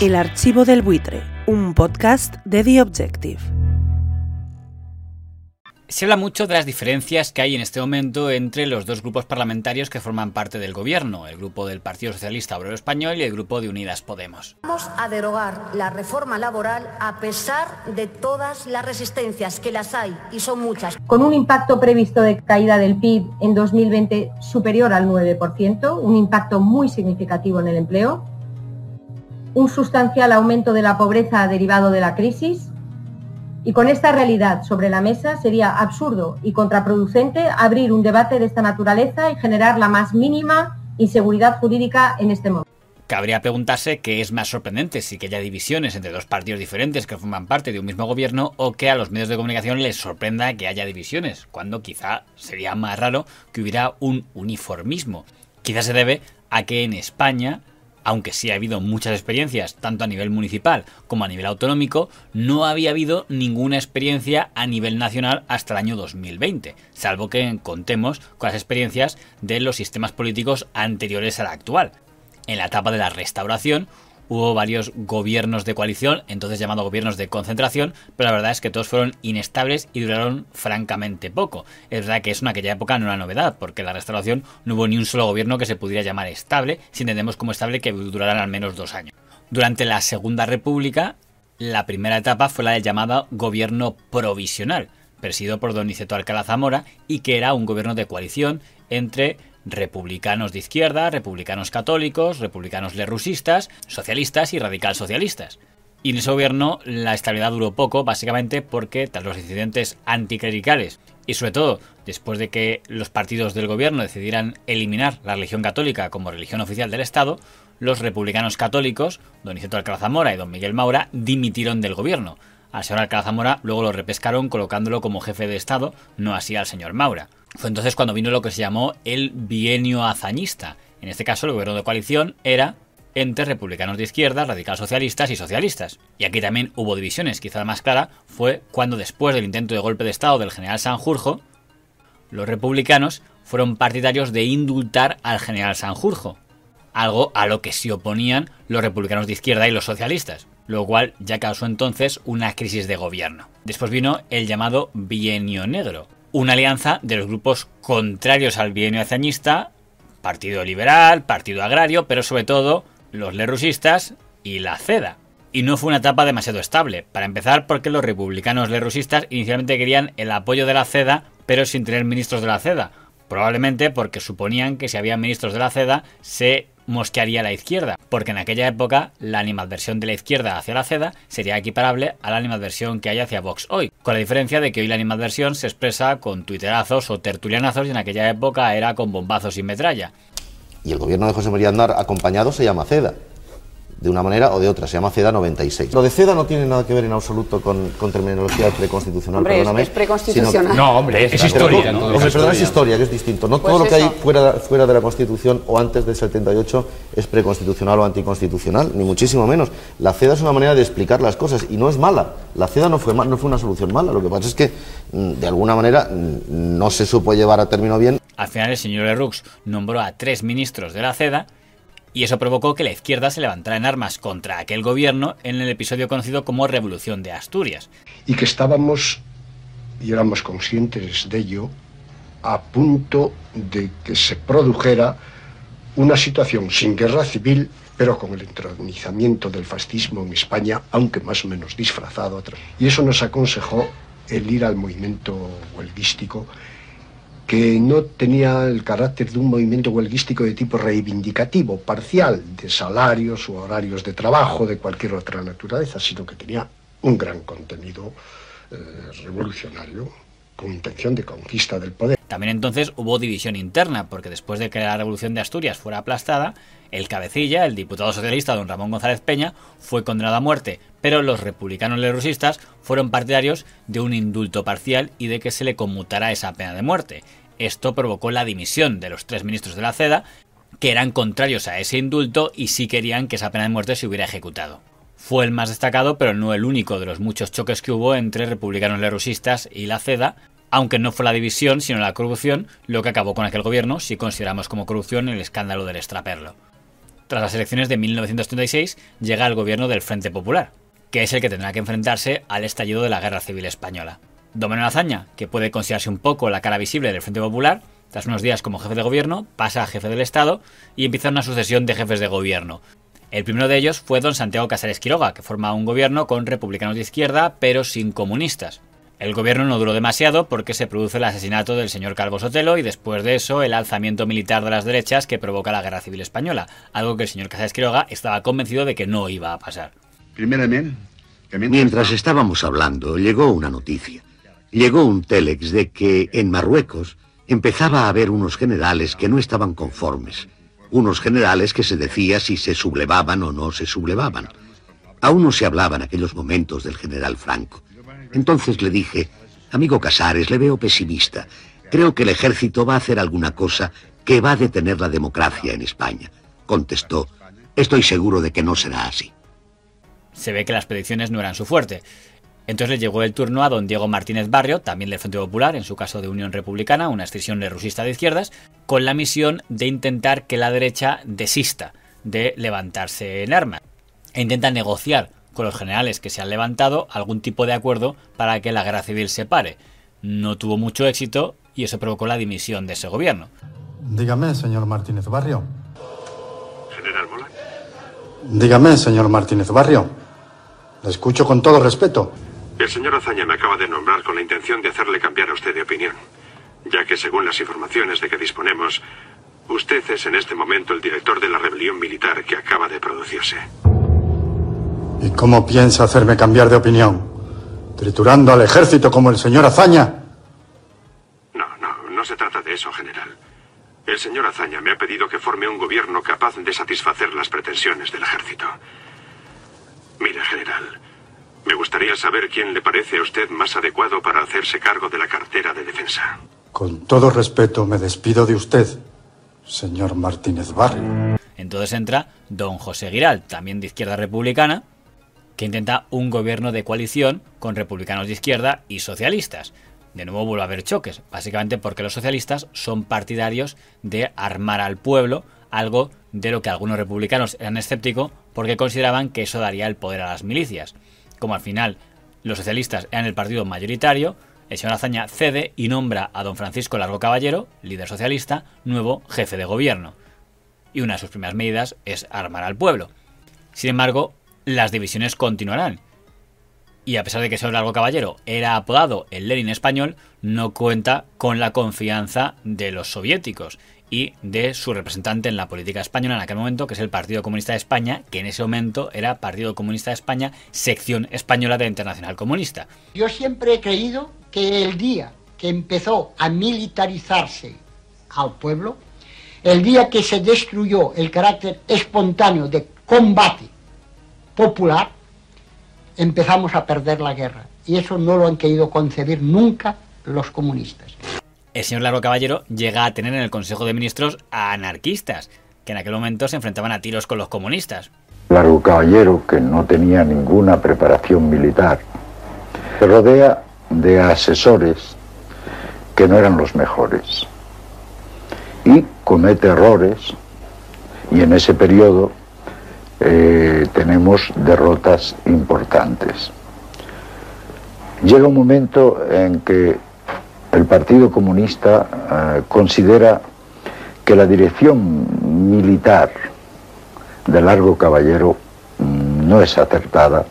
El archivo del buitre, un podcast de The Objective. Se habla mucho de las diferencias que hay en este momento entre los dos grupos parlamentarios que forman parte del gobierno, el grupo del Partido Socialista Obrero Español y el grupo de Unidas Podemos. Vamos a derogar la reforma laboral a pesar de todas las resistencias, que las hay y son muchas. Con un impacto previsto de caída del PIB en 2020 superior al 9%, un impacto muy significativo en el empleo, un sustancial aumento de la pobreza derivado de la crisis, y con esta realidad sobre la mesa sería absurdo y contraproducente abrir un debate de esta naturaleza y generar la más mínima inseguridad jurídica en este momento. Cabría preguntarse qué es más sorprendente, si que haya divisiones entre dos partidos diferentes que forman parte de un mismo gobierno o que a los medios de comunicación les sorprenda que haya divisiones, cuando quizá sería más raro que hubiera un uniformismo. Quizá se debe a que en España aunque sí ha habido muchas experiencias, tanto a nivel municipal como a nivel autonómico, no había habido ninguna experiencia a nivel nacional hasta el año 2020, salvo que contemos con las experiencias de los sistemas políticos anteriores al actual. En la etapa de la restauración hubo varios gobiernos de coalición, entonces llamados gobiernos de concentración, pero la verdad es que todos fueron inestables y duraron francamente poco. Es verdad que eso en aquella época no era novedad, porque en la restauración no hubo ni un solo gobierno que se pudiera llamar estable, si entendemos como estable que duraran al menos dos años. Durante la Segunda República, la primera etapa fue la del llamado gobierno provisional, presidido por don Niceto Alcalá Zamora, y que era un gobierno de coalición entre republicanos de izquierda, republicanos católicos, republicanos lerusistas, socialistas y radical socialistas. Y en ese gobierno la estabilidad duró poco, básicamente porque tras los incidentes anticlericales y sobre todo después de que los partidos del gobierno decidieran eliminar la religión católica como religión oficial del Estado, los republicanos católicos, don Isidro Alcalá Zamora y don Miguel Maura, dimitieron del gobierno. Al señor Alcalá Zamora luego lo repescaron colocándolo como jefe de Estado, no así al señor Maura. Fue entonces cuando vino lo que se llamó el bienio hazañista. En este caso, el gobierno de coalición era entre republicanos de izquierda, radical socialistas y socialistas. Y aquí también hubo divisiones, quizá la más clara fue cuando después del intento de golpe de Estado del general Sanjurjo, los republicanos fueron partidarios de indultar al general Sanjurjo, algo a lo que se oponían los republicanos de izquierda y los socialistas, lo cual ya causó entonces una crisis de gobierno. Después vino el llamado Bienio Negro, una alianza de los grupos contrarios al bienio hazañista, Partido Liberal, Partido Agrario, pero sobre todo los lerusistas y la CEDA. Y no fue una etapa demasiado estable, para empezar porque los republicanos lerusistas inicialmente querían el apoyo de la CEDA, pero sin tener ministros de la CEDA, probablemente porque suponían que si había ministros de la CEDA se mosquearía la izquierda, porque en aquella época la animadversión de la izquierda hacia la CEDA sería equiparable a la animadversión que hay hacia Vox hoy, con la diferencia de que hoy la animadversión se expresa con tuiterazos o tertulianazos y en aquella época era con bombazos y metralla. Y el gobierno de José María Aznar acompañado se llama CEDA de una manera o de otra. Se llama CEDA 96. Lo de CEDA no tiene nada que ver en absoluto con, terminología preconstitucional, hombre, perdóname. Es, preconstitucional. no, hombre, es, historia. No, hombre, perdón, es historia, que es distinto. No todo pues lo que hay fuera, fuera de la Constitución o antes del 78 es preconstitucional o anticonstitucional, ni muchísimo menos. La CEDA es una manera de explicar las cosas y no es mala. La CEDA no fue, no fue una solución mala. Lo que pasa es que, mm, de alguna manera, mm, no se supo llevar a término bien. Al final, el señor Lerux nombró a tres ministros de la CEDA y eso provocó que la izquierda se levantara en armas contra aquel gobierno en el episodio conocido como Revolución de Asturias. Y que estábamos, y éramos conscientes de ello, a punto de que se produjera una situación sin guerra civil, pero con el entronizamiento del fascismo en España, aunque más o menos disfrazado. Y eso nos aconsejó el ir al movimiento huelguístico que no tenía el carácter de un movimiento huelguístico de tipo reivindicativo, parcial, de salarios o horarios de trabajo, de cualquier otra naturaleza, sino que tenía un gran contenido eh, revolucionario con intención de conquista del poder. También entonces hubo división interna, porque después de que la revolución de Asturias fuera aplastada, el cabecilla, el diputado socialista don Ramón González Peña, fue condenado a muerte, pero los republicanos lerusistas fueron partidarios de un indulto parcial y de que se le conmutara esa pena de muerte. Esto provocó la dimisión de los tres ministros de la CEDA, que eran contrarios a ese indulto y sí querían que esa pena de muerte se hubiera ejecutado. Fue el más destacado, pero no el único de los muchos choques que hubo entre republicanos lerusistas y la CEDA, aunque no fue la división, sino la corrupción, lo que acabó con aquel gobierno, si consideramos como corrupción el escándalo del extraperlo. Tras las elecciones de 1936 llega el gobierno del Frente Popular, que es el que tendrá que enfrentarse al estallido de la Guerra Civil Española. Don Manuel Azaña, que puede considerarse un poco la cara visible del Frente Popular, tras unos días como jefe de gobierno, pasa a jefe del Estado y empieza una sucesión de jefes de gobierno. El primero de ellos fue don Santiago Casares Quiroga, que forma un gobierno con republicanos de izquierda, pero sin comunistas. El gobierno no duró demasiado porque se produce el asesinato del señor Calvo Sotelo y después de eso el alzamiento militar de las derechas que provoca la Guerra Civil Española, algo que el señor Casares Quiroga estaba convencido de que no iba a pasar. Mientras estábamos hablando, llegó una noticia. Llegó un telex de que en Marruecos empezaba a haber unos generales que no estaban conformes. Unos generales que se decía si se sublevaban o no se sublevaban. Aún no se hablaba en aquellos momentos del general Franco. Entonces le dije, amigo Casares, le veo pesimista. Creo que el ejército va a hacer alguna cosa que va a detener la democracia en España. Contestó, estoy seguro de que no será así. Se ve que las predicciones no eran su fuerte. Entonces le llegó el turno a don Diego Martínez Barrio, también del Frente Popular, en su caso de Unión Republicana, una extensión rusista de izquierdas, con la misión de intentar que la derecha desista de levantarse en armas e intenta negociar con los generales que se han levantado algún tipo de acuerdo para que la guerra civil se pare. No tuvo mucho éxito y eso provocó la dimisión de ese gobierno. Dígame, señor Martínez Barrio. General Mola. Dígame, señor Martínez Barrio. Le escucho con todo respeto. El señor Azaña me acaba de nombrar con la intención de hacerle cambiar a usted de opinión, ya que según las informaciones de que disponemos, usted es en este momento el director de la rebelión militar que acaba de producirse. ¿Y cómo piensa hacerme cambiar de opinión? ¿Triturando al ejército como el señor Azaña? No, no, no se trata de eso, general. El señor Azaña me ha pedido que forme un gobierno capaz de satisfacer las pretensiones del ejército. Mire, general, me gustaría saber quién le parece a usted más adecuado para hacerse cargo de la cartera de defensa. Con todo respeto, me despido de usted, señor Martínez Barrio. Entonces entra don José Giral, también de izquierda republicana, que intenta un gobierno de coalición con republicanos de izquierda y socialistas. De nuevo vuelve a haber choques, básicamente porque los socialistas son partidarios de armar al pueblo, algo de lo que algunos republicanos eran escépticos porque consideraban que eso daría el poder a las milicias. Como al final los socialistas eran el partido mayoritario, el señor Azaña cede y nombra a don Francisco Largo Caballero, líder socialista, nuevo jefe de gobierno. Y una de sus primeras medidas es armar al pueblo. Sin embargo, las divisiones continuarán. Y a pesar de que Señor Largo Caballero era apodado el Lenin español, no cuenta con la confianza de los soviéticos y de su representante en la política española en aquel momento, que es el Partido Comunista de España, que en ese momento era Partido Comunista de España, sección española de Internacional Comunista. Yo siempre he creído que el día que empezó a militarizarse al pueblo, el día que se destruyó el carácter espontáneo de combate popular, empezamos a perder la guerra. Y eso no lo han querido concebir nunca los comunistas. El señor Largo Caballero llega a tener en el Consejo de Ministros a anarquistas, que en aquel momento se enfrentaban a tiros con los comunistas. Largo Caballero, que no tenía ninguna preparación militar, se rodea de asesores que no eran los mejores y comete errores y en ese periodo eh, tenemos derrotas importantes. Llega un momento en que el Partido Comunista eh, considera que la dirección militar de Largo Caballero mm, no es acertada.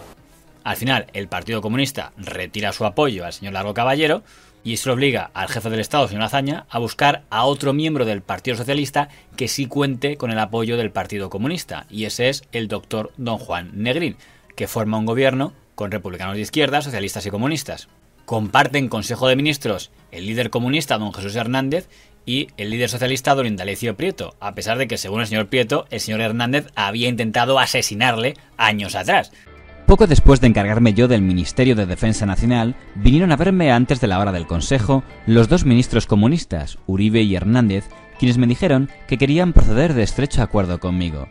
Al final, el Partido Comunista retira su apoyo al señor Largo Caballero y eso obliga al jefe del Estado, señor Azaña, a buscar a otro miembro del Partido Socialista que sí cuente con el apoyo del Partido Comunista, y ese es el doctor don Juan Negrín, que forma un gobierno con republicanos de izquierda, socialistas y comunistas. Comparten Consejo de Ministros el líder comunista don Jesús Hernández y el líder socialista don Indalecio Prieto, a pesar de que según el señor Prieto, el señor Hernández había intentado asesinarle años atrás. Poco después de encargarme yo del Ministerio de Defensa Nacional, vinieron a verme antes de la hora del Consejo los dos ministros comunistas, Uribe y Hernández, quienes me dijeron que querían proceder de estrecho acuerdo conmigo.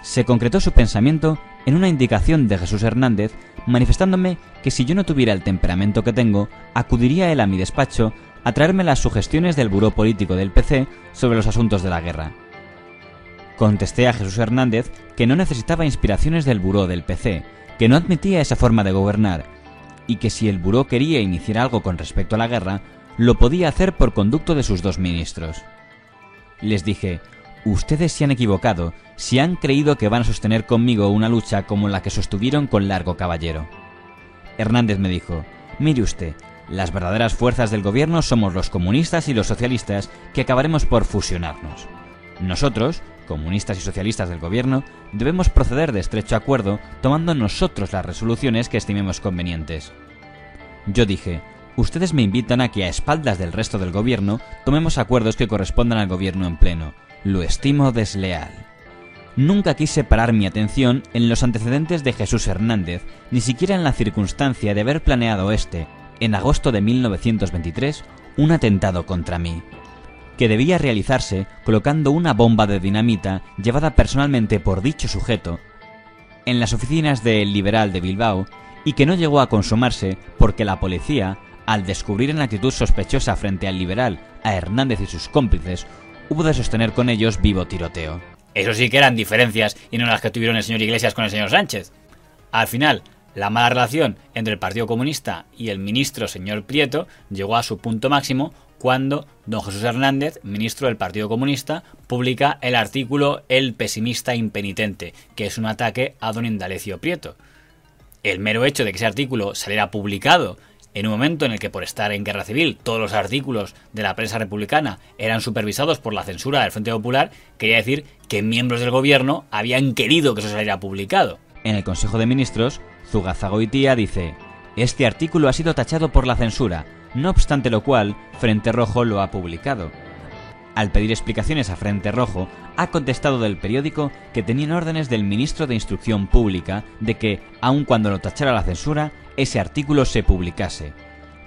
Se concretó su pensamiento en una indicación de Jesús Hernández manifestándome que si yo no tuviera el temperamento que tengo, acudiría él a mi despacho a traerme las sugestiones del buró político del PC sobre los asuntos de la guerra. Contesté a Jesús Hernández que no necesitaba inspiraciones del buró del PC, que no admitía esa forma de gobernar, y que si el buró quería iniciar algo con respecto a la guerra, lo podía hacer por conducto de sus dos ministros. Les dije, ustedes se han equivocado si han creído que van a sostener conmigo una lucha como la que sostuvieron con Largo Caballero. Hernández me dijo, mire usted, las verdaderas fuerzas del gobierno somos los comunistas y los socialistas que acabaremos por fusionarnos. Nosotros, comunistas y socialistas del gobierno, debemos proceder de estrecho acuerdo tomando nosotros las resoluciones que estimemos convenientes. Yo dije, ustedes me invitan a que a espaldas del resto del gobierno tomemos acuerdos que correspondan al gobierno en pleno. Lo estimo desleal. Nunca quise parar mi atención en los antecedentes de Jesús Hernández, ni siquiera en la circunstancia de haber planeado este, en agosto de 1923, un atentado contra mí, que debía realizarse colocando una bomba de dinamita llevada personalmente por dicho sujeto en las oficinas del Liberal de Bilbao y que no llegó a consumarse porque la policía, al descubrir en actitud sospechosa frente al Liberal a Hernández y sus cómplices, hubo de sostener con ellos vivo tiroteo. Eso sí que eran diferencias y no las que tuvieron el señor Iglesias con el señor Sánchez. Al final, la mala relación entre el Partido Comunista y el ministro señor Prieto llegó a su punto máximo cuando don Jesús Hernández, ministro del Partido Comunista, publica el artículo El pesimista impenitente, que es un ataque a don Indalecio Prieto. El mero hecho de que ese artículo saliera publicado en un momento en el que por estar en guerra civil todos los artículos de la prensa republicana eran supervisados por la censura del Frente Popular, quería decir que miembros del gobierno habían querido que eso saliera publicado. En el Consejo de Ministros, Zugazagoitía dice, este artículo ha sido tachado por la censura, no obstante lo cual, Frente Rojo lo ha publicado. Al pedir explicaciones a Frente Rojo, ha contestado del periódico que tenían órdenes del ministro de Instrucción Pública de que, aun cuando lo tachara la censura, ese artículo se publicase.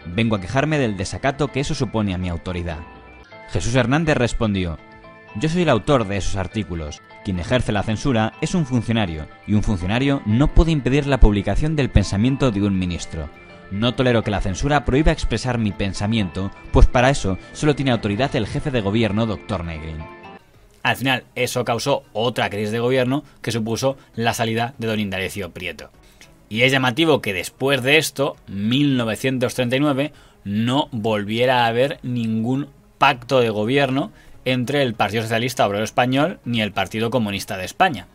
Vengo a quejarme del desacato que eso supone a mi autoridad. Jesús Hernández respondió, yo soy el autor de esos artículos. Quien ejerce la censura es un funcionario, y un funcionario no puede impedir la publicación del pensamiento de un ministro. No tolero que la censura prohíba expresar mi pensamiento, pues para eso solo tiene autoridad el jefe de gobierno, doctor Negrin. Al final, eso causó otra crisis de gobierno que supuso la salida de don Indalecio Prieto. Y es llamativo que después de esto, 1939, no volviera a haber ningún pacto de gobierno entre el Partido Socialista Obrero Español ni el Partido Comunista de España.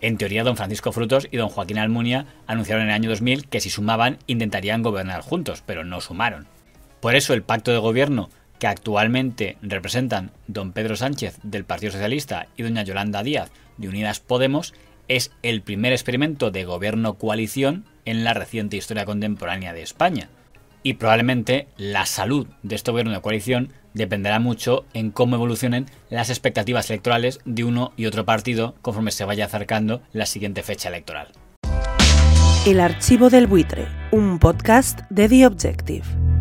En teoría, don Francisco Frutos y don Joaquín Almunia anunciaron en el año 2000 que si sumaban intentarían gobernar juntos, pero no sumaron. Por eso el pacto de gobierno que actualmente representan don Pedro Sánchez del Partido Socialista y doña Yolanda Díaz de Unidas Podemos es el primer experimento de gobierno coalición en la reciente historia contemporánea de España. Y probablemente la salud de este gobierno de coalición dependerá mucho en cómo evolucionen las expectativas electorales de uno y otro partido conforme se vaya acercando la siguiente fecha electoral. El archivo del buitre, un podcast de The Objective.